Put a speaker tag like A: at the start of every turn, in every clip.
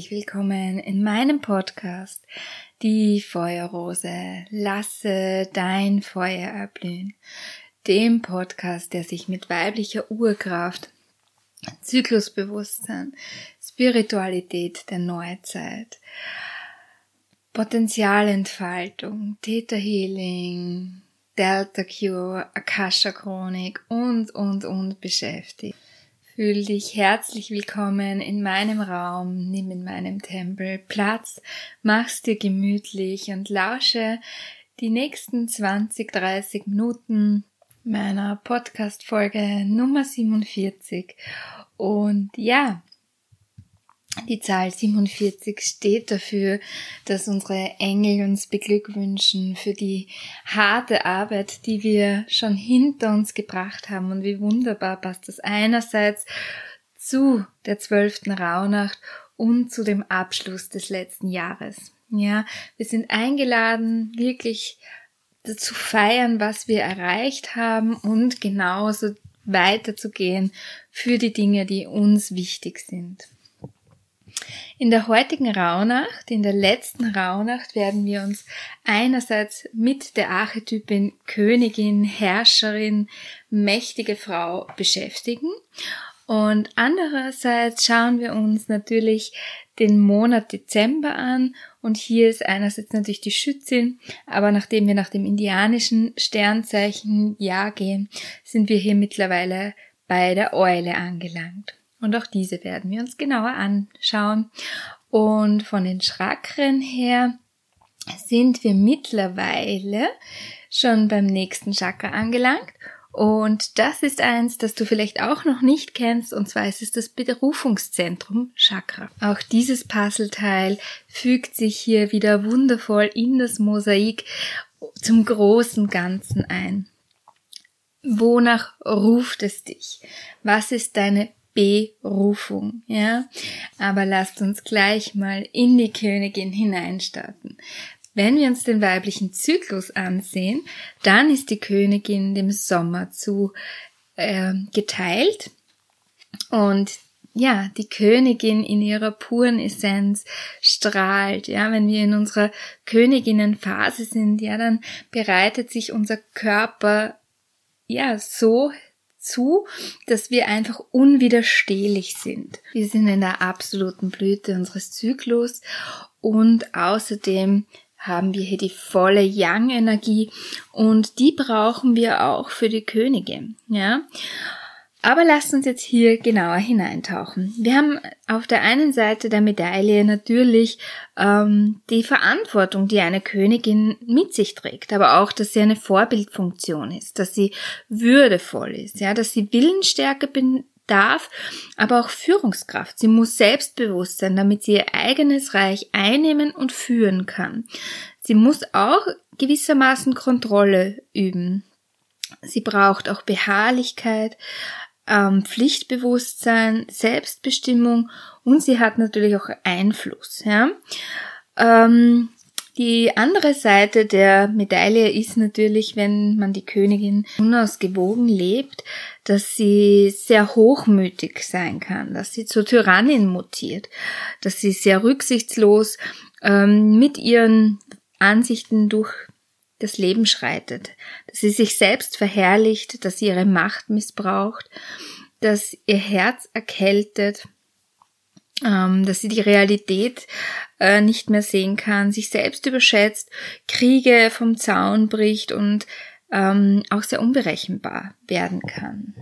A: herzlich willkommen in meinem Podcast Die Feuerrose. Lasse dein Feuer erblühen. Dem Podcast, der sich mit weiblicher Urkraft Zyklusbewusstsein, Spiritualität der Neuzeit, Potenzialentfaltung, Theta Healing, Delta Cure, Akasha Chronik und, und, und beschäftigt. Fühl dich herzlich willkommen in meinem Raum, nimm in meinem Tempel Platz, mach's dir gemütlich und lausche die nächsten 20, 30 Minuten meiner Podcast-Folge Nummer 47. Und ja, die Zahl 47 steht dafür, dass unsere Engel uns beglückwünschen für die harte Arbeit, die wir schon hinter uns gebracht haben. Und wie wunderbar passt das einerseits zu der zwölften Rauhnacht und zu dem Abschluss des letzten Jahres. Ja, wir sind eingeladen, wirklich zu feiern, was wir erreicht haben und genauso weiterzugehen für die Dinge, die uns wichtig sind. In der heutigen Rauhnacht, in der letzten Rauhnacht, werden wir uns einerseits mit der Archetypin Königin, Herrscherin, mächtige Frau beschäftigen. Und andererseits schauen wir uns natürlich den Monat Dezember an. Und hier ist einerseits natürlich die Schützin, aber nachdem wir nach dem indianischen Sternzeichen Jahr gehen, sind wir hier mittlerweile bei der Eule angelangt. Und auch diese werden wir uns genauer anschauen. Und von den Chakren her sind wir mittlerweile schon beim nächsten Chakra angelangt und das ist eins, das du vielleicht auch noch nicht kennst, und zwar ist es das Berufungszentrum Chakra. Auch dieses Puzzleteil fügt sich hier wieder wundervoll in das Mosaik zum großen Ganzen ein. Wonach ruft es dich? Was ist deine Berufung, ja? Aber lasst uns gleich mal in die Königin hineinstarten. Wenn wir uns den weiblichen Zyklus ansehen, dann ist die Königin dem Sommer zu äh, geteilt und ja, die Königin in ihrer puren Essenz strahlt. Ja, wenn wir in unserer Königinnenphase sind, ja, dann bereitet sich unser Körper ja so zu, dass wir einfach unwiderstehlich sind. Wir sind in der absoluten Blüte unseres Zyklus und außerdem haben wir hier die volle Yang-Energie und die brauchen wir auch für die Königin, ja. Aber lasst uns jetzt hier genauer hineintauchen. Wir haben auf der einen Seite der Medaille natürlich ähm, die Verantwortung, die eine Königin mit sich trägt, aber auch, dass sie eine Vorbildfunktion ist, dass sie würdevoll ist, ja, dass sie Willensstärke darf, aber auch Führungskraft. Sie muss selbstbewusst sein, damit sie ihr eigenes Reich einnehmen und führen kann. Sie muss auch gewissermaßen Kontrolle üben. Sie braucht auch Beharrlichkeit, ähm, Pflichtbewusstsein, Selbstbestimmung und sie hat natürlich auch Einfluss. Ja? Ähm, die andere Seite der Medaille ist natürlich, wenn man die Königin unausgewogen lebt, dass sie sehr hochmütig sein kann, dass sie zur Tyrannin mutiert, dass sie sehr rücksichtslos ähm, mit ihren Ansichten durch das Leben schreitet, dass sie sich selbst verherrlicht, dass sie ihre Macht missbraucht, dass ihr Herz erkältet, ähm, dass sie die Realität äh, nicht mehr sehen kann, sich selbst überschätzt, Kriege vom Zaun bricht und ähm, auch sehr unberechenbar werden kann.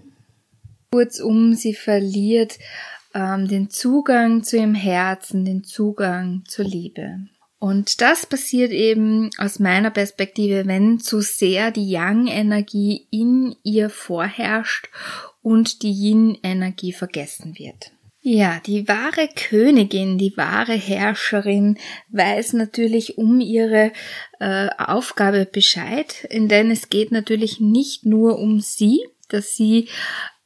A: Kurzum, sie verliert ähm, den Zugang zu ihrem Herzen, den Zugang zur Liebe. Und das passiert eben aus meiner Perspektive, wenn zu sehr die Yang-Energie in ihr vorherrscht und die Yin-Energie vergessen wird. Ja, die wahre Königin, die wahre Herrscherin weiß natürlich um ihre äh, Aufgabe Bescheid, denn es geht natürlich nicht nur um sie, dass sie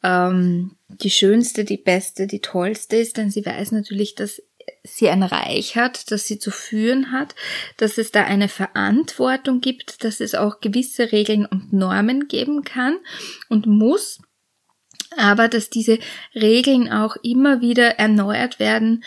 A: ähm, die schönste, die beste, die tollste ist, denn sie weiß natürlich, dass sie ein Reich hat, dass sie zu führen hat, dass es da eine Verantwortung gibt, dass es auch gewisse Regeln und Normen geben kann und muss, aber dass diese Regeln auch immer wieder erneuert werden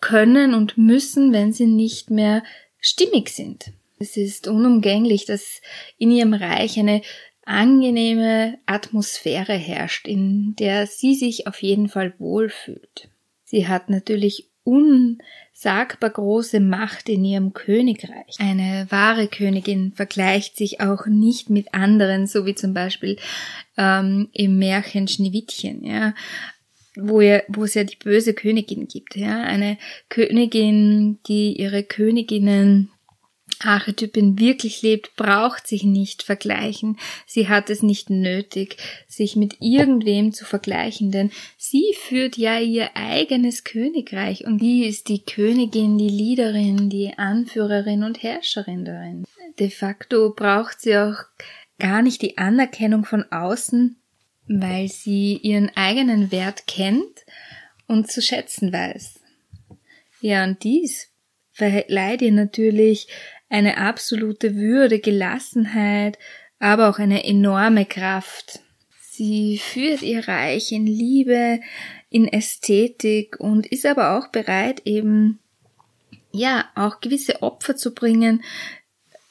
A: können und müssen, wenn sie nicht mehr stimmig sind. Es ist unumgänglich, dass in ihrem Reich eine angenehme Atmosphäre herrscht, in der sie sich auf jeden Fall wohlfühlt. Sie hat natürlich unsagbar große Macht in ihrem Königreich. Eine wahre Königin vergleicht sich auch nicht mit anderen, so wie zum Beispiel ähm, im Märchen Schneewittchen, ja, wo, er, wo es ja die böse Königin gibt, ja, eine Königin, die ihre Königinnen Archetypin wirklich lebt, braucht sich nicht vergleichen. Sie hat es nicht nötig, sich mit irgendwem zu vergleichen, denn sie führt ja ihr eigenes Königreich und die ist die Königin, die Leaderin, die Anführerin und Herrscherin darin. De facto braucht sie auch gar nicht die Anerkennung von außen, weil sie ihren eigenen Wert kennt und zu schätzen weiß. Ja, und dies verleiht ihr natürlich eine absolute Würde, Gelassenheit, aber auch eine enorme Kraft. Sie führt ihr Reich in Liebe, in Ästhetik und ist aber auch bereit, eben, ja, auch gewisse Opfer zu bringen,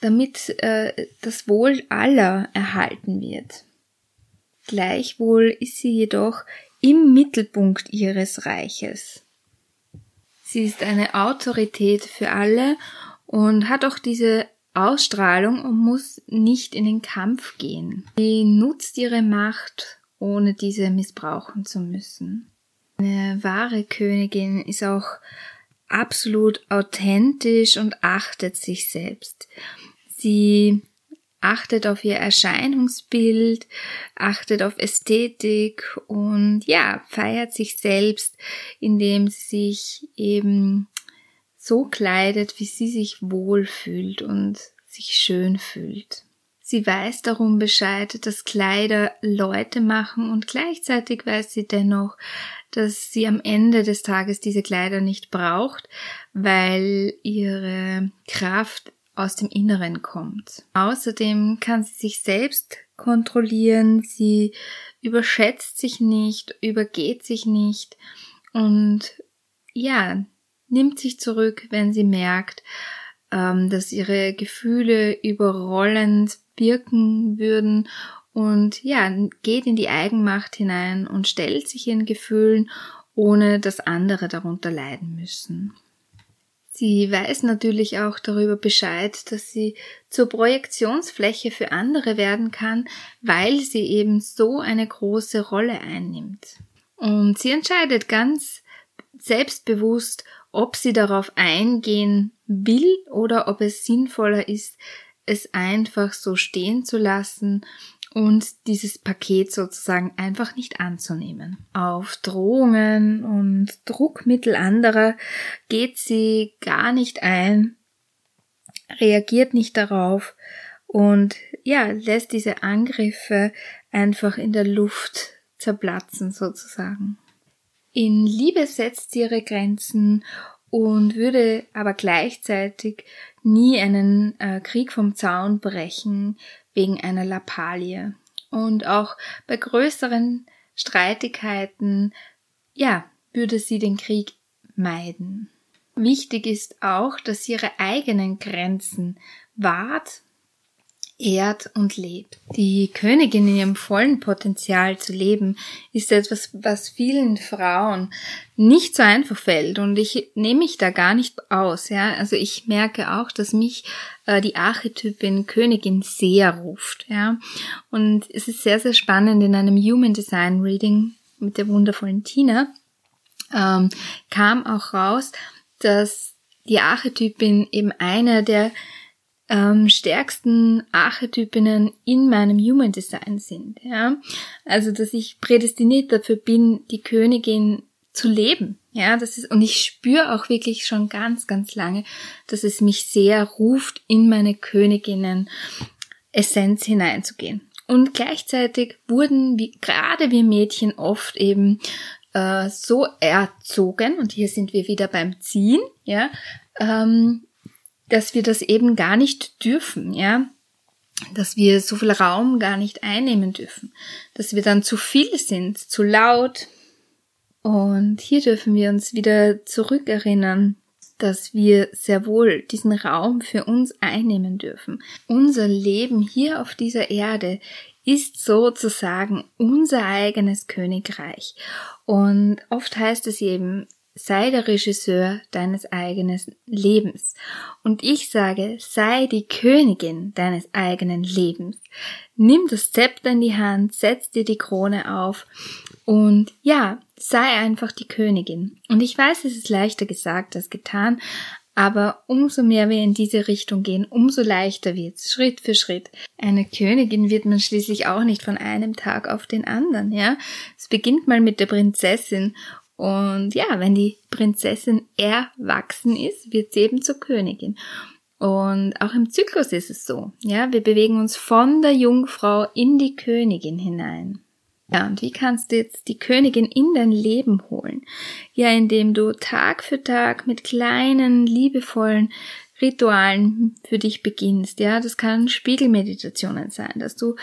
A: damit äh, das Wohl aller erhalten wird. Gleichwohl ist sie jedoch im Mittelpunkt ihres Reiches. Sie ist eine Autorität für alle und hat auch diese Ausstrahlung und muss nicht in den Kampf gehen. Sie nutzt ihre Macht, ohne diese missbrauchen zu müssen. Eine wahre Königin ist auch absolut authentisch und achtet sich selbst. Sie achtet auf ihr Erscheinungsbild, achtet auf Ästhetik und ja, feiert sich selbst, indem sie sich eben so kleidet, wie sie sich wohlfühlt und sich schön fühlt. Sie weiß darum Bescheid, dass Kleider Leute machen und gleichzeitig weiß sie dennoch, dass sie am Ende des Tages diese Kleider nicht braucht, weil ihre Kraft aus dem Inneren kommt. Außerdem kann sie sich selbst kontrollieren, sie überschätzt sich nicht, übergeht sich nicht und ja, nimmt sich zurück, wenn sie merkt, ähm, dass ihre Gefühle überrollend wirken würden und ja, geht in die Eigenmacht hinein und stellt sich ihren Gefühlen, ohne dass andere darunter leiden müssen. Sie weiß natürlich auch darüber Bescheid, dass sie zur Projektionsfläche für andere werden kann, weil sie eben so eine große Rolle einnimmt. Und sie entscheidet ganz selbstbewusst, ob sie darauf eingehen will oder ob es sinnvoller ist, es einfach so stehen zu lassen und dieses Paket sozusagen einfach nicht anzunehmen. Auf Drohungen und Druckmittel anderer geht sie gar nicht ein, reagiert nicht darauf und ja, lässt diese Angriffe einfach in der Luft zerplatzen sozusagen. In Liebe setzt sie ihre Grenzen und würde aber gleichzeitig nie einen äh, Krieg vom Zaun brechen wegen einer Lappalie. Und auch bei größeren Streitigkeiten, ja, würde sie den Krieg meiden. Wichtig ist auch, dass sie ihre eigenen Grenzen wahrt ehrt und lebt. Die Königin in ihrem vollen Potenzial zu leben, ist etwas, was vielen Frauen nicht so einfach fällt und ich nehme mich da gar nicht aus, ja. Also ich merke auch, dass mich äh, die Archetypin Königin sehr ruft, ja. Und es ist sehr, sehr spannend in einem Human Design Reading mit der wundervollen Tina, ähm, kam auch raus, dass die Archetypin eben einer der ähm, stärksten Archetypinnen in meinem Human Design sind. Ja? Also, dass ich prädestiniert dafür bin, die Königin zu leben. Ja, das ist, und ich spüre auch wirklich schon ganz, ganz lange, dass es mich sehr ruft, in meine Königinnen Essenz hineinzugehen. Und gleichzeitig wurden wie, gerade wir Mädchen oft eben äh, so erzogen, und hier sind wir wieder beim Ziehen, ja, ähm, dass wir das eben gar nicht dürfen, ja, dass wir so viel Raum gar nicht einnehmen dürfen, dass wir dann zu viel sind, zu laut. Und hier dürfen wir uns wieder zurückerinnern, dass wir sehr wohl diesen Raum für uns einnehmen dürfen. Unser Leben hier auf dieser Erde ist sozusagen unser eigenes Königreich. Und oft heißt es eben, sei der Regisseur deines eigenen Lebens. Und ich sage, sei die Königin deines eigenen Lebens. Nimm das Zepter in die Hand, setz dir die Krone auf und ja, sei einfach die Königin. Und ich weiß, es ist leichter gesagt als getan, aber umso mehr wir in diese Richtung gehen, umso leichter wird's, Schritt für Schritt. Eine Königin wird man schließlich auch nicht von einem Tag auf den anderen, ja. Es beginnt mal mit der Prinzessin und ja, wenn die Prinzessin erwachsen ist, wird sie eben zur Königin. Und auch im Zyklus ist es so. Ja, wir bewegen uns von der Jungfrau in die Königin hinein. Ja, und wie kannst du jetzt die Königin in dein Leben holen? Ja, indem du Tag für Tag mit kleinen, liebevollen Ritualen für dich beginnst. Ja, das kann Spiegelmeditationen sein, dass du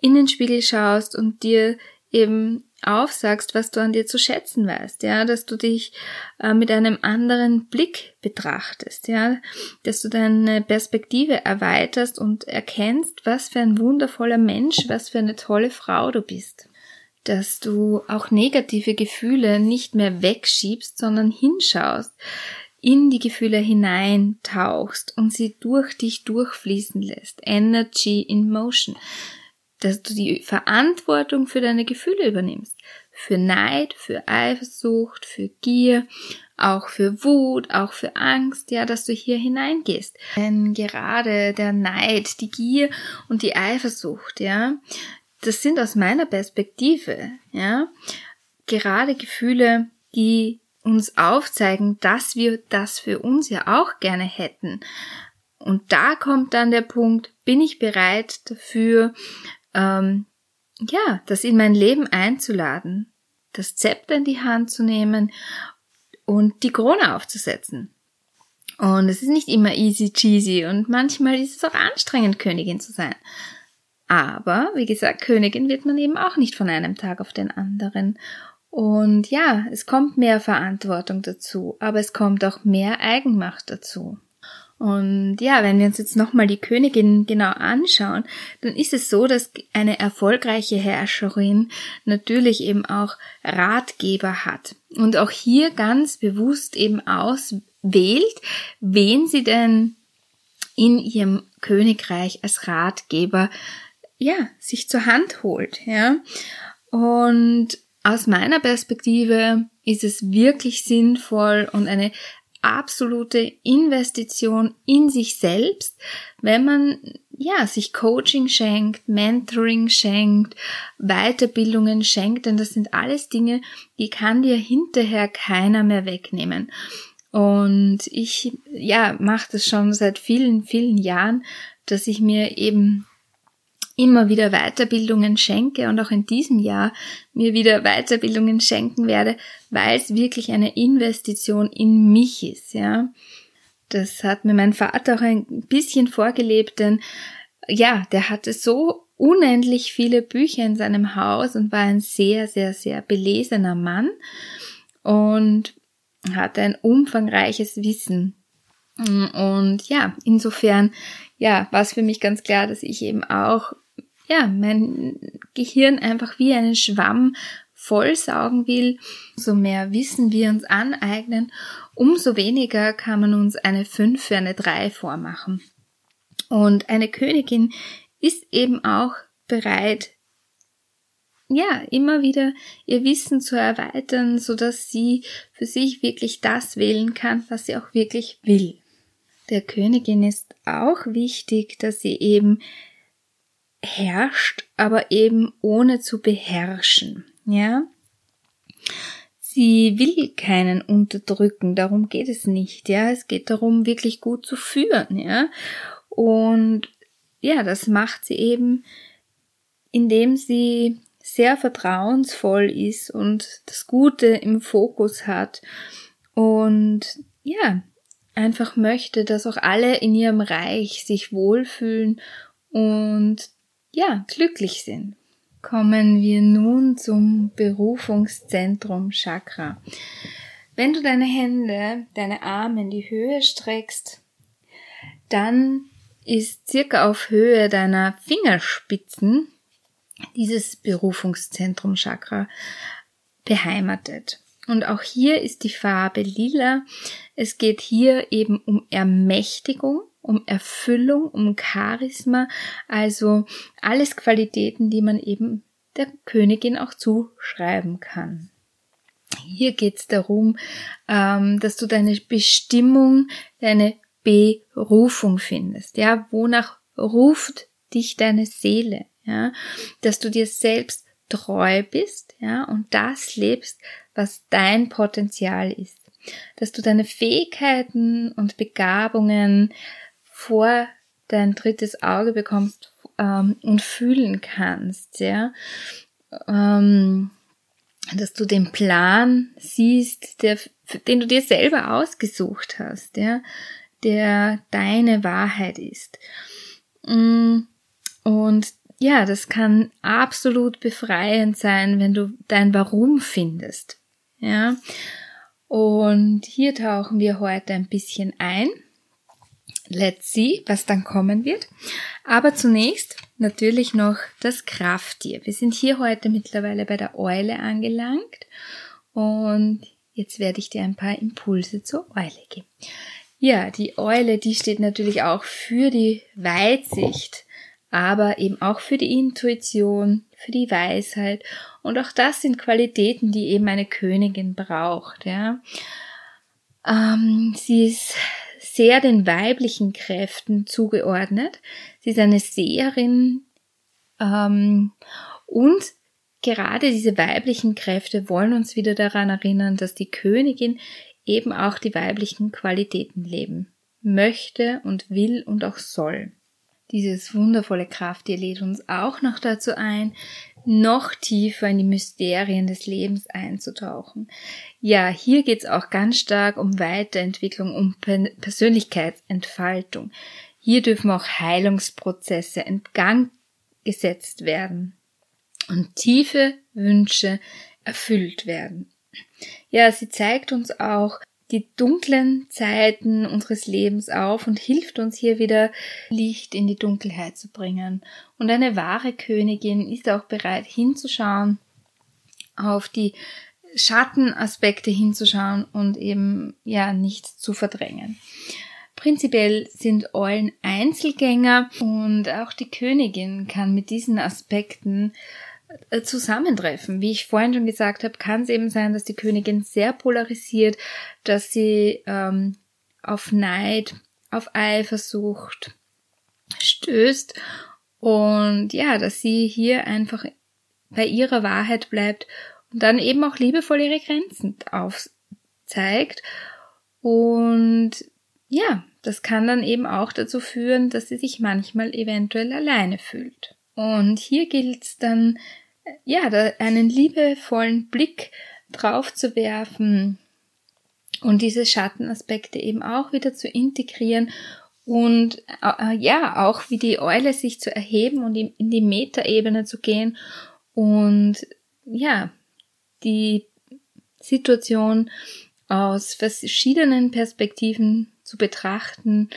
A: in den Spiegel schaust und dir eben aufsagst, was du an dir zu schätzen weißt, ja, dass du dich äh, mit einem anderen Blick betrachtest, ja, dass du deine Perspektive erweiterst und erkennst, was für ein wundervoller Mensch, was für eine tolle Frau du bist dass du auch negative Gefühle nicht mehr wegschiebst, sondern hinschaust, in die Gefühle hineintauchst und sie durch dich durchfließen lässt. Energy in motion. Dass du die Verantwortung für deine Gefühle übernimmst. Für Neid, für Eifersucht, für Gier, auch für Wut, auch für Angst, ja, dass du hier hineingehst. Denn gerade der Neid, die Gier und die Eifersucht, ja, das sind aus meiner Perspektive, ja, gerade Gefühle, die uns aufzeigen, dass wir das für uns ja auch gerne hätten. Und da kommt dann der Punkt, bin ich bereit dafür, ähm, ja, das in mein Leben einzuladen, das Zepter in die Hand zu nehmen und die Krone aufzusetzen. Und es ist nicht immer easy cheesy und manchmal ist es auch anstrengend, Königin zu sein. Aber, wie gesagt, Königin wird man eben auch nicht von einem Tag auf den anderen. Und ja, es kommt mehr Verantwortung dazu, aber es kommt auch mehr Eigenmacht dazu. Und ja, wenn wir uns jetzt nochmal die Königin genau anschauen, dann ist es so, dass eine erfolgreiche Herrscherin natürlich eben auch Ratgeber hat. Und auch hier ganz bewusst eben auswählt, wen sie denn in ihrem Königreich als Ratgeber ja, sich zur Hand holt, ja. Und aus meiner Perspektive ist es wirklich sinnvoll und eine absolute Investition in sich selbst, wenn man ja sich Coaching schenkt, Mentoring schenkt, Weiterbildungen schenkt, denn das sind alles Dinge, die kann dir hinterher keiner mehr wegnehmen. Und ich ja mache das schon seit vielen vielen Jahren, dass ich mir eben immer wieder Weiterbildungen schenke und auch in diesem Jahr mir wieder Weiterbildungen schenken werde, weil es wirklich eine Investition in mich ist, ja. Das hat mir mein Vater auch ein bisschen vorgelebt, denn ja, der hatte so unendlich viele Bücher in seinem Haus und war ein sehr, sehr, sehr belesener Mann und hatte ein umfangreiches Wissen. Und ja, insofern, ja, war es für mich ganz klar, dass ich eben auch ja, mein Gehirn einfach wie einen Schwamm vollsaugen will, so mehr Wissen wir uns aneignen, umso weniger kann man uns eine 5 für eine 3 vormachen. Und eine Königin ist eben auch bereit, ja, immer wieder ihr Wissen zu erweitern, so dass sie für sich wirklich das wählen kann, was sie auch wirklich will. Der Königin ist auch wichtig, dass sie eben herrscht, aber eben ohne zu beherrschen, ja. Sie will keinen unterdrücken, darum geht es nicht, ja. Es geht darum, wirklich gut zu führen, ja. Und ja, das macht sie eben indem sie sehr vertrauensvoll ist und das Gute im Fokus hat und ja, einfach möchte, dass auch alle in ihrem Reich sich wohlfühlen und ja, glücklich sind. Kommen wir nun zum Berufungszentrum Chakra. Wenn du deine Hände, deine Arme in die Höhe streckst, dann ist circa auf Höhe deiner Fingerspitzen dieses Berufungszentrum Chakra beheimatet. Und auch hier ist die Farbe lila. Es geht hier eben um Ermächtigung, um Erfüllung, um Charisma, also alles Qualitäten, die man eben der Königin auch zuschreiben kann. Hier geht es darum, ähm, dass du deine Bestimmung, deine Berufung findest. Ja, wonach ruft dich deine Seele? Ja, dass du dir selbst treu bist, ja, und das lebst, was dein Potenzial ist. Dass du deine Fähigkeiten und Begabungen vor dein drittes Auge bekommst ähm, und fühlen kannst, ja. Ähm, dass du den Plan siehst, der, den du dir selber ausgesucht hast, ja, der deine Wahrheit ist. Mm, und ja, das kann absolut befreiend sein, wenn du dein Warum findest. Ja. Und hier tauchen wir heute ein bisschen ein. Let's see, was dann kommen wird. Aber zunächst natürlich noch das Krafttier. Wir sind hier heute mittlerweile bei der Eule angelangt und jetzt werde ich dir ein paar Impulse zur Eule geben. Ja, die Eule, die steht natürlich auch für die Weitsicht aber eben auch für die Intuition, für die Weisheit. Und auch das sind Qualitäten, die eben eine Königin braucht. Ja. Ähm, sie ist sehr den weiblichen Kräften zugeordnet. Sie ist eine Seherin ähm, und gerade diese weiblichen Kräfte wollen uns wieder daran erinnern, dass die Königin eben auch die weiblichen Qualitäten leben möchte und will und auch soll. Dieses wundervolle Krafttier lädt uns auch noch dazu ein, noch tiefer in die Mysterien des Lebens einzutauchen. Ja, hier geht's auch ganz stark um Weiterentwicklung, um Persönlichkeitsentfaltung. Hier dürfen auch Heilungsprozesse in Gang gesetzt werden und tiefe Wünsche erfüllt werden. Ja, sie zeigt uns auch, die dunklen Zeiten unseres Lebens auf und hilft uns hier wieder Licht in die Dunkelheit zu bringen. Und eine wahre Königin ist auch bereit hinzuschauen, auf die Schattenaspekte hinzuschauen und eben ja nichts zu verdrängen. Prinzipiell sind Eulen Einzelgänger und auch die Königin kann mit diesen Aspekten zusammentreffen. Wie ich vorhin schon gesagt habe, kann es eben sein, dass die Königin sehr polarisiert, dass sie ähm, auf Neid, auf Eifersucht stößt und ja, dass sie hier einfach bei ihrer Wahrheit bleibt und dann eben auch liebevoll ihre Grenzen aufzeigt und ja, das kann dann eben auch dazu führen, dass sie sich manchmal eventuell alleine fühlt. Und hier gilt es dann, ja, einen liebevollen Blick drauf zu werfen und diese Schattenaspekte eben auch wieder zu integrieren und äh, ja, auch wie die Eule sich zu erheben und in die Metaebene zu gehen und ja, die Situation aus verschiedenen Perspektiven zu betrachten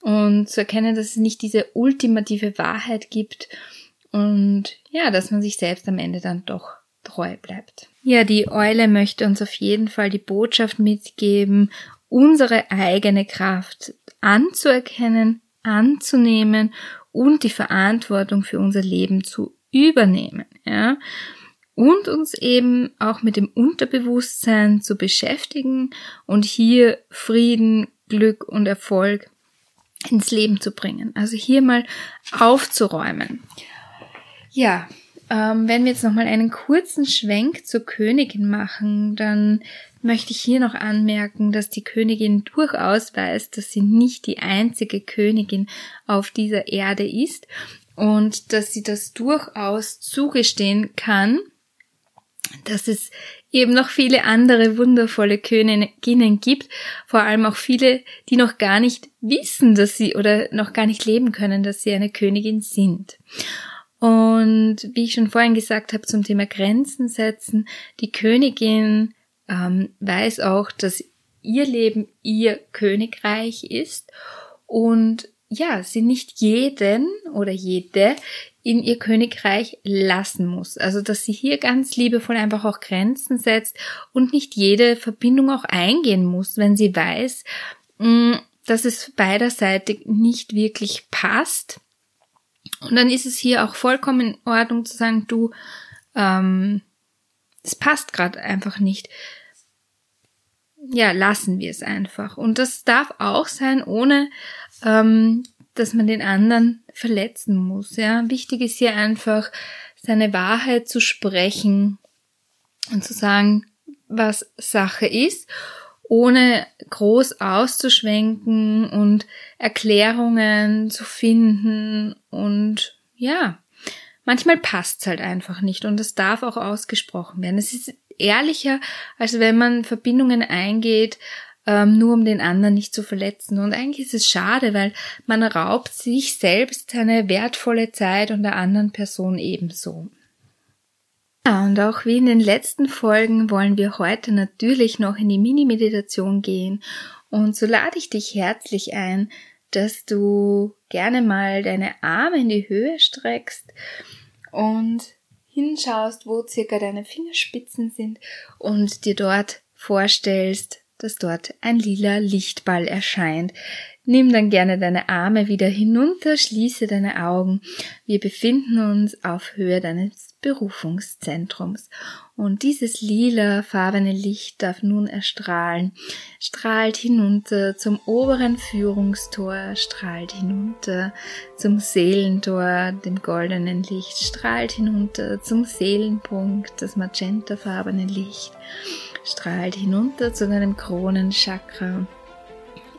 A: und zu erkennen, dass es nicht diese ultimative Wahrheit gibt und ja, dass man sich selbst am Ende dann doch treu bleibt. Ja, die Eule möchte uns auf jeden Fall die Botschaft mitgeben, unsere eigene Kraft anzuerkennen, anzunehmen und die Verantwortung für unser Leben zu übernehmen, ja. Und uns eben auch mit dem Unterbewusstsein zu beschäftigen und hier Frieden, Glück und Erfolg ins Leben zu bringen. Also hier mal aufzuräumen. Ja, ähm, wenn wir jetzt nochmal einen kurzen Schwenk zur Königin machen, dann möchte ich hier noch anmerken, dass die Königin durchaus weiß, dass sie nicht die einzige Königin auf dieser Erde ist und dass sie das durchaus zugestehen kann, dass es eben noch viele andere wundervolle Königinnen gibt, vor allem auch viele, die noch gar nicht wissen, dass sie oder noch gar nicht leben können, dass sie eine Königin sind. Und wie ich schon vorhin gesagt habe zum Thema Grenzen setzen, die Königin ähm, weiß auch, dass ihr Leben ihr Königreich ist und ja, sie nicht jeden oder jede in ihr Königreich lassen muss. Also, dass sie hier ganz liebevoll einfach auch Grenzen setzt und nicht jede Verbindung auch eingehen muss, wenn sie weiß, mm, dass es beiderseitig nicht wirklich passt. Und dann ist es hier auch vollkommen in Ordnung zu sagen, du, ähm, es passt gerade einfach nicht. Ja, lassen wir es einfach. Und das darf auch sein, ohne ähm, dass man den anderen verletzen muss. Ja, wichtig ist hier einfach seine Wahrheit zu sprechen und zu sagen, was Sache ist, ohne groß auszuschwenken und Erklärungen zu finden und ja, manchmal passt's halt einfach nicht und es darf auch ausgesprochen werden. Es ist ehrlicher, als wenn man Verbindungen eingeht, ähm, nur um den anderen nicht zu verletzen. Und eigentlich ist es schade, weil man raubt sich selbst seine wertvolle Zeit und der anderen Person ebenso. Ja, und auch wie in den letzten Folgen wollen wir heute natürlich noch in die Mini-Meditation gehen. Und so lade ich dich herzlich ein, dass du gerne mal deine Arme in die Höhe streckst und hinschaust, wo circa deine Fingerspitzen sind und dir dort vorstellst, dass dort ein lila Lichtball erscheint. Nimm dann gerne deine Arme wieder hinunter, schließe deine Augen. Wir befinden uns auf Höhe deines Berufungszentrums. Und dieses lila farbene Licht darf nun erstrahlen, strahlt hinunter zum oberen Führungstor, strahlt hinunter zum Seelentor, dem goldenen Licht, strahlt hinunter zum Seelenpunkt, das magentafarbene Licht strahlt hinunter zu deinem Kronenchakra.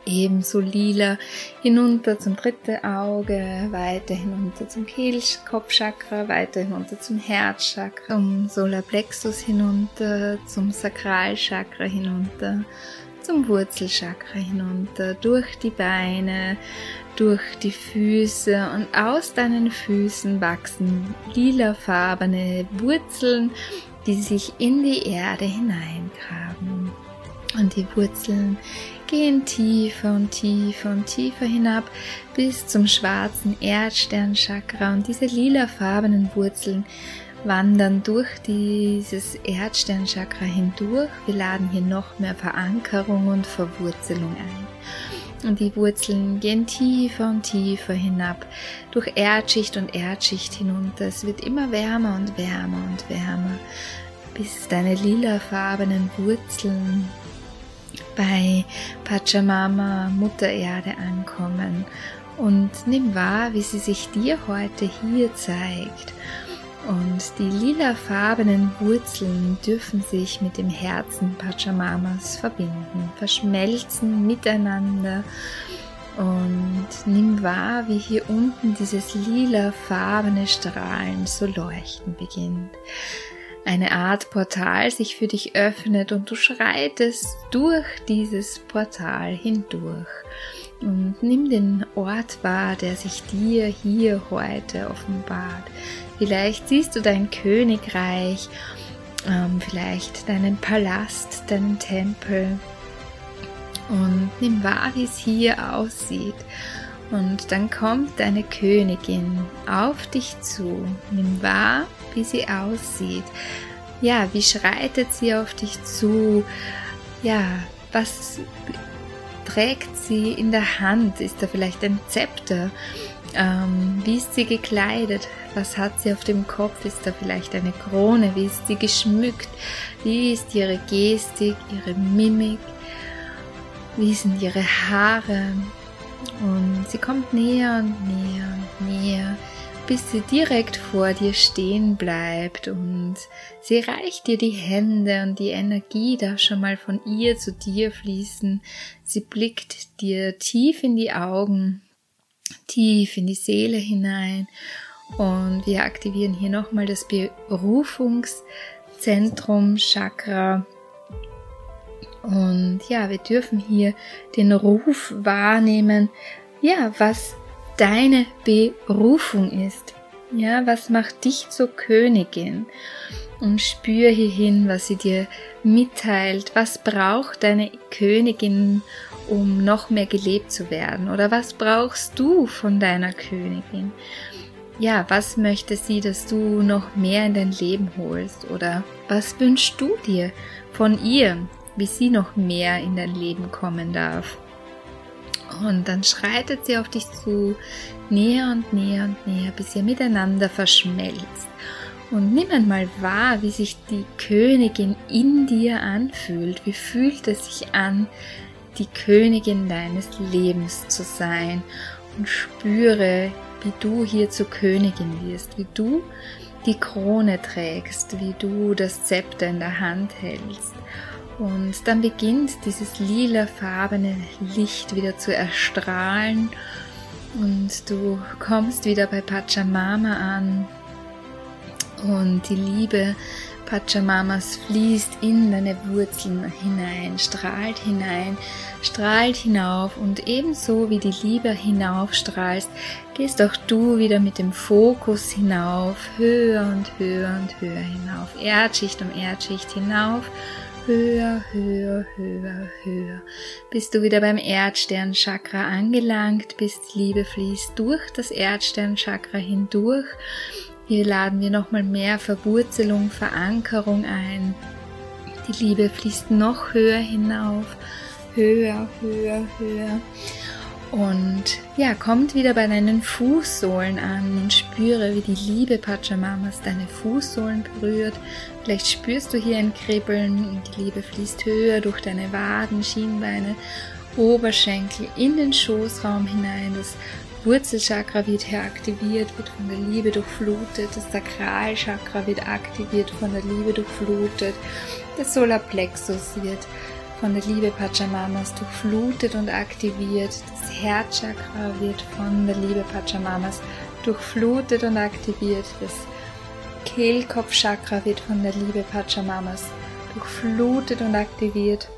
A: Ebenso lila hinunter zum dritten Auge, weiter hinunter zum Kehlkopfchakra, weiter hinunter zum Herzchakra, zum Solarplexus hinunter, zum Sakralchakra hinunter, zum Wurzelchakra hinunter, durch die Beine, durch die Füße und aus deinen Füßen wachsen lilafarbene Wurzeln die sich in die Erde hineingraben. Und die Wurzeln gehen tiefer und tiefer und tiefer hinab bis zum schwarzen Erdsternchakra und diese lilafarbenen Wurzeln wandern durch dieses Erdsternchakra hindurch. Wir laden hier noch mehr Verankerung und Verwurzelung ein. Und die Wurzeln gehen tiefer und tiefer hinab, durch Erdschicht und Erdschicht hinunter. Es wird immer wärmer und wärmer und wärmer bis deine lilafarbenen Wurzeln bei Pachamama, Mutter Erde ankommen. Und nimm wahr, wie sie sich dir heute hier zeigt. Und die lilafarbenen Wurzeln dürfen sich mit dem Herzen Pachamamas verbinden, verschmelzen miteinander. Und nimm wahr, wie hier unten dieses lilafarbene Strahlen so leuchten beginnt eine Art Portal sich für dich öffnet und du schreitest durch dieses Portal hindurch. Und nimm den Ort wahr, der sich dir hier heute offenbart. Vielleicht siehst du dein Königreich, ähm, vielleicht deinen Palast, deinen Tempel. Und nimm wahr, wie es hier aussieht. Und dann kommt deine Königin auf dich zu. Nimm wahr, wie sie aussieht. Ja, wie schreitet sie auf dich zu? Ja, was trägt sie in der Hand? Ist da vielleicht ein Zepter? Ähm, wie ist sie gekleidet? Was hat sie auf dem Kopf? Ist da vielleicht eine Krone? Wie ist sie geschmückt? Wie ist ihre Gestik, ihre Mimik? Wie sind ihre Haare? Und sie kommt näher und näher und näher bis sie direkt vor dir stehen bleibt und sie reicht dir die Hände und die Energie darf schon mal von ihr zu dir fließen. Sie blickt dir tief in die Augen, tief in die Seele hinein Und wir aktivieren hier nochmal das Berufungszentrum Chakra. Und ja, wir dürfen hier den Ruf wahrnehmen, ja, was deine Berufung ist. Ja, was macht dich zur Königin? Und spür hierhin, was sie dir mitteilt. Was braucht deine Königin, um noch mehr gelebt zu werden? Oder was brauchst du von deiner Königin? Ja, was möchte sie, dass du noch mehr in dein Leben holst? Oder was wünschst du dir von ihr, wie sie noch mehr in dein Leben kommen darf? Und dann schreitet sie auf dich zu, näher und näher und näher, bis ihr miteinander verschmelzt. Und nimm einmal wahr, wie sich die Königin in dir anfühlt. Wie fühlt es sich an, die Königin deines Lebens zu sein? Und spüre, wie du hier zur Königin wirst, wie du die Krone trägst, wie du das Zepter in der Hand hältst. Und dann beginnt dieses lilafarbene Licht wieder zu erstrahlen. Und du kommst wieder bei Pachamama an. Und die Liebe Pachamamas fließt in deine Wurzeln hinein, strahlt hinein, strahlt hinauf. Und ebenso wie die Liebe hinaufstrahlst, gehst auch du wieder mit dem Fokus hinauf, höher und höher und höher hinauf, Erdschicht um Erdschicht hinauf, höher, höher, höher, höher, bis du wieder beim Erdsternchakra angelangt bist. Liebe fließt durch das Erdsternchakra hindurch hier laden wir nochmal mehr Verwurzelung, Verankerung ein. Die Liebe fließt noch höher hinauf, höher, höher, höher. Und ja, kommt wieder bei deinen Fußsohlen an und spüre, wie die Liebe Pachamamas deine Fußsohlen berührt. Vielleicht spürst du hier ein Kribbeln und die Liebe fließt höher durch deine Waden, Schienbeine, Oberschenkel in den Schoßraum hinein. Das Wurzelchakra wird hier aktiviert, wird von der Liebe durchflutet, das Sakralchakra wird aktiviert, von der Liebe durchflutet, das Solarplexus wird von der Liebe Pachamamas durchflutet und aktiviert, das Herzchakra wird von der Liebe Pachamamas durchflutet und aktiviert, das Kehlkopfchakra wird von der Liebe Pachamamas durchflutet und aktiviert,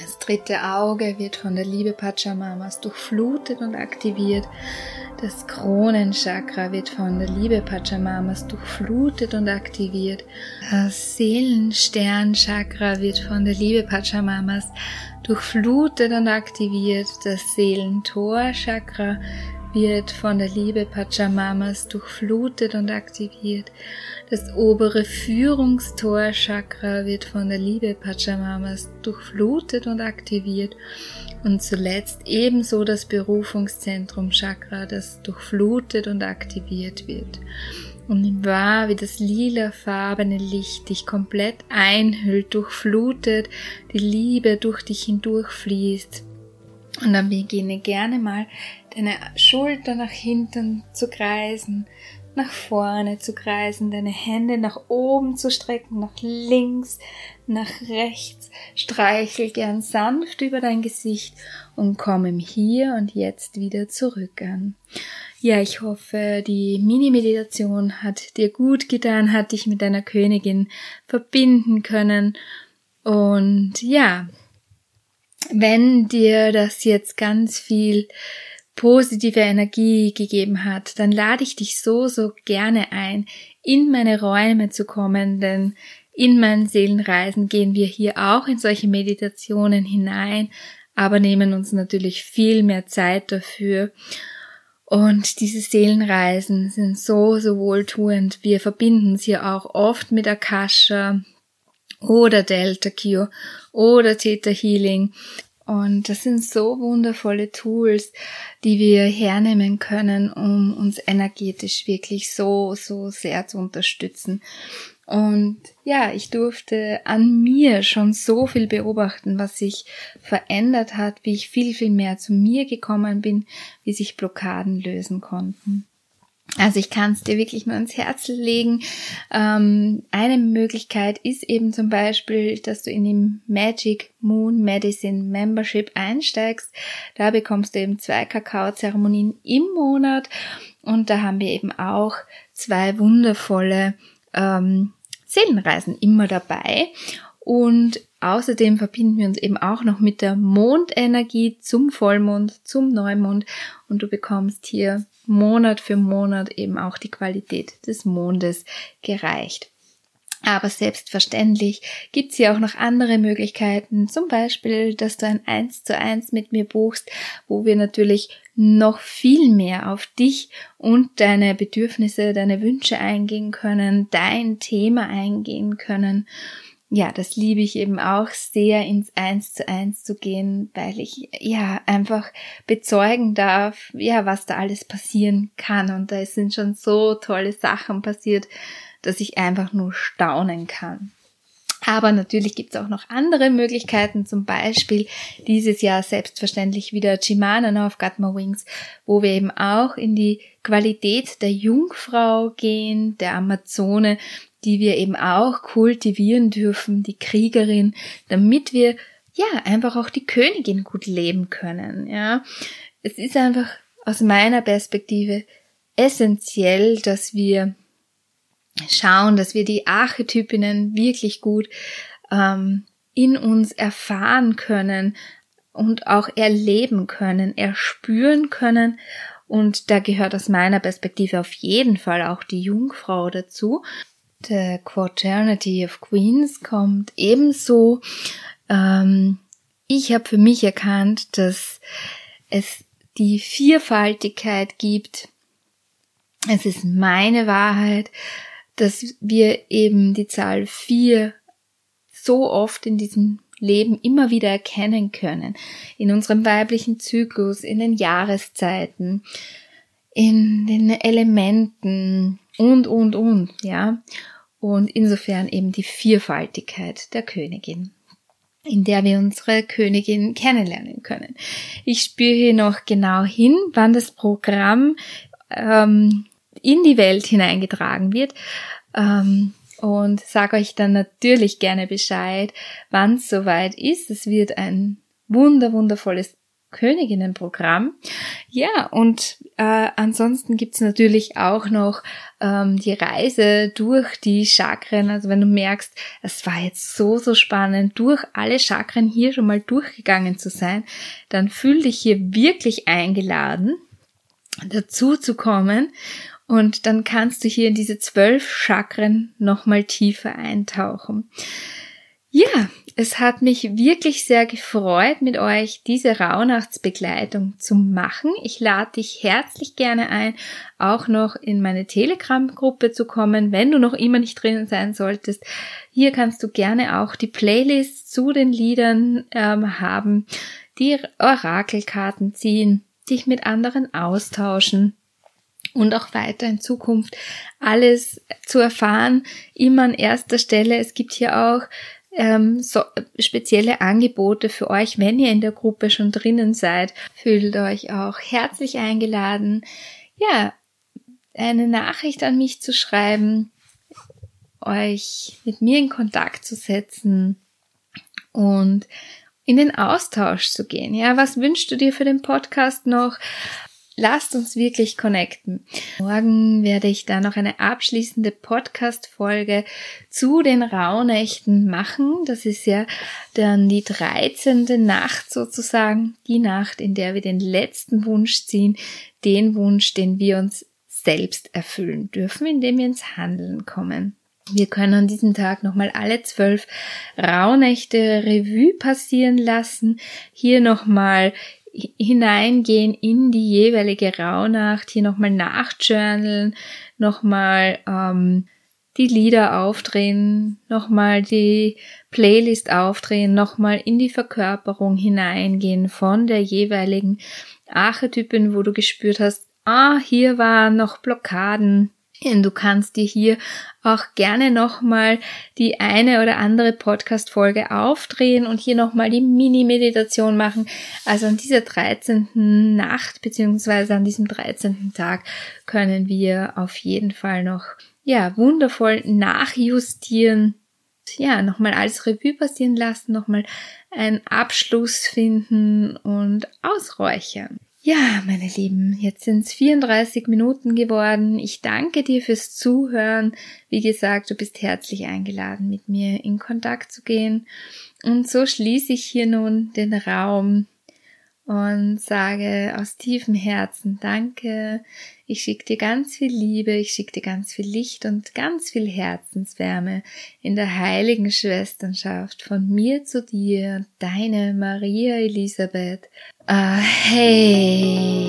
A: das dritte Auge wird von der Liebe Pachamamas durchflutet und aktiviert. Das Kronenchakra wird von der Liebe Pachamamas durchflutet und aktiviert. Das Seelensternchakra wird von der Liebe Pachamamas durchflutet und aktiviert. Das Seelentorchakra wird von der Liebe Pachamamas durchflutet und aktiviert. Das obere Führungstor-Chakra wird von der Liebe Pachamamas durchflutet und aktiviert. Und zuletzt ebenso das Berufungszentrum Chakra, das durchflutet und aktiviert wird. Und nimm wahr, wie das lilafarbene Licht dich komplett einhüllt, durchflutet, die Liebe durch dich hindurchfließt. Und dann beginne gerne mal deine Schulter nach hinten zu kreisen, nach vorne zu kreisen, deine Hände nach oben zu strecken, nach links, nach rechts. Streichel gern sanft über dein Gesicht und komm im Hier und Jetzt wieder zurück an. Ja, ich hoffe, die Mini-Meditation hat dir gut getan, hat dich mit deiner Königin verbinden können. Und ja, wenn dir das jetzt ganz viel positive Energie gegeben hat, dann lade ich dich so, so gerne ein, in meine Räume zu kommen, denn in meinen Seelenreisen gehen wir hier auch in solche Meditationen hinein, aber nehmen uns natürlich viel mehr Zeit dafür. Und diese Seelenreisen sind so, so wohltuend. Wir verbinden sie auch oft mit Akasha oder Delta Q oder Theta Healing. Und das sind so wundervolle Tools, die wir hernehmen können, um uns energetisch wirklich so, so sehr zu unterstützen. Und ja, ich durfte an mir schon so viel beobachten, was sich verändert hat, wie ich viel, viel mehr zu mir gekommen bin, wie sich Blockaden lösen konnten. Also ich kann es dir wirklich nur ans Herz legen. Ähm, eine Möglichkeit ist eben zum Beispiel, dass du in die Magic Moon Medicine Membership einsteigst. Da bekommst du eben zwei Kakao-Zeremonien im Monat und da haben wir eben auch zwei wundervolle ähm, Seelenreisen immer dabei. Und außerdem verbinden wir uns eben auch noch mit der Mondenergie zum Vollmond, zum Neumond und du bekommst hier Monat für Monat eben auch die Qualität des Mondes gereicht. Aber selbstverständlich gibt's hier auch noch andere Möglichkeiten, zum Beispiel, dass du ein 1 zu 1 mit mir buchst, wo wir natürlich noch viel mehr auf dich und deine Bedürfnisse, deine Wünsche eingehen können, dein Thema eingehen können ja, das liebe ich eben auch sehr, ins Eins zu eins zu gehen, weil ich ja einfach bezeugen darf, ja, was da alles passieren kann. Und da sind schon so tolle Sachen passiert, dass ich einfach nur staunen kann. Aber natürlich gibt es auch noch andere Möglichkeiten, zum Beispiel dieses Jahr selbstverständlich wieder Chimana auf Got My Wings, wo wir eben auch in die Qualität der Jungfrau gehen, der Amazone, die wir eben auch kultivieren dürfen, die Kriegerin, damit wir ja einfach auch die Königin gut leben können. Ja, es ist einfach aus meiner Perspektive essentiell, dass wir schauen, dass wir die Archetypinnen wirklich gut ähm, in uns erfahren können und auch erleben können, erspüren können. Und da gehört aus meiner Perspektive auf jeden Fall auch die Jungfrau dazu. The Quaternity of Queens kommt ebenso. Ähm, ich habe für mich erkannt, dass es die Vielfaltigkeit gibt. Es ist meine Wahrheit, dass wir eben die Zahl vier so oft in diesem Leben immer wieder erkennen können. In unserem weiblichen Zyklus, in den Jahreszeiten, in den Elementen und, und, und, ja. Und insofern eben die Vielfaltigkeit der Königin, in der wir unsere Königin kennenlernen können. Ich spüre hier noch genau hin, wann das Programm ähm, in die Welt hineingetragen wird. Ähm, und sage euch dann natürlich gerne Bescheid, wann es soweit ist. Es wird ein wunder, wundervolles Königinnenprogramm. Ja, und äh, ansonsten gibt's natürlich auch noch ähm, die Reise durch die Chakren. Also wenn du merkst, es war jetzt so, so spannend, durch alle Chakren hier schon mal durchgegangen zu sein, dann fühl dich hier wirklich eingeladen, dazu zu kommen. Und dann kannst du hier in diese zwölf Chakren nochmal tiefer eintauchen. Ja, es hat mich wirklich sehr gefreut, mit euch diese Rauhnachtsbegleitung zu machen. Ich lade dich herzlich gerne ein, auch noch in meine Telegram-Gruppe zu kommen, wenn du noch immer nicht drin sein solltest. Hier kannst du gerne auch die Playlist zu den Liedern ähm, haben, die Orakelkarten ziehen, dich mit anderen austauschen und auch weiter in Zukunft alles zu erfahren, immer an erster Stelle. Es gibt hier auch ähm, so, spezielle Angebote für euch, wenn ihr in der Gruppe schon drinnen seid. Fühlt euch auch herzlich eingeladen, ja, eine Nachricht an mich zu schreiben, euch mit mir in Kontakt zu setzen und in den Austausch zu gehen. Ja, was wünschst du dir für den Podcast noch? Lasst uns wirklich connecten. Morgen werde ich da noch eine abschließende Podcast-Folge zu den Rauhnächten machen. Das ist ja dann die 13. Nacht sozusagen, die Nacht, in der wir den letzten Wunsch ziehen, den Wunsch, den wir uns selbst erfüllen dürfen, indem wir ins Handeln kommen. Wir können an diesem Tag nochmal alle zwölf Rauhnächte Revue passieren lassen. Hier nochmal hineingehen in die jeweilige Rauhnacht, hier nochmal nachjournalen, nochmal ähm, die Lieder aufdrehen, nochmal die Playlist aufdrehen, nochmal in die Verkörperung hineingehen von der jeweiligen Archetypin, wo du gespürt hast, ah, hier waren noch Blockaden, Du kannst dir hier auch gerne nochmal die eine oder andere Podcast-Folge aufdrehen und hier nochmal die Mini-Meditation machen. Also an dieser 13. Nacht beziehungsweise an diesem 13. Tag können wir auf jeden Fall noch, ja, wundervoll nachjustieren. Ja, nochmal alles Revue passieren lassen, nochmal einen Abschluss finden und ausräuchern. Ja, meine Lieben, jetzt sind es 34 Minuten geworden. Ich danke dir fürs Zuhören. Wie gesagt, du bist herzlich eingeladen, mit mir in Kontakt zu gehen. Und so schließe ich hier nun den Raum und sage aus tiefem Herzen Danke. Ich schicke dir ganz viel Liebe, ich schicke dir ganz viel Licht und ganz viel Herzenswärme in der heiligen Schwesternschaft von mir zu dir, deine Maria Elisabeth. Uh, hey.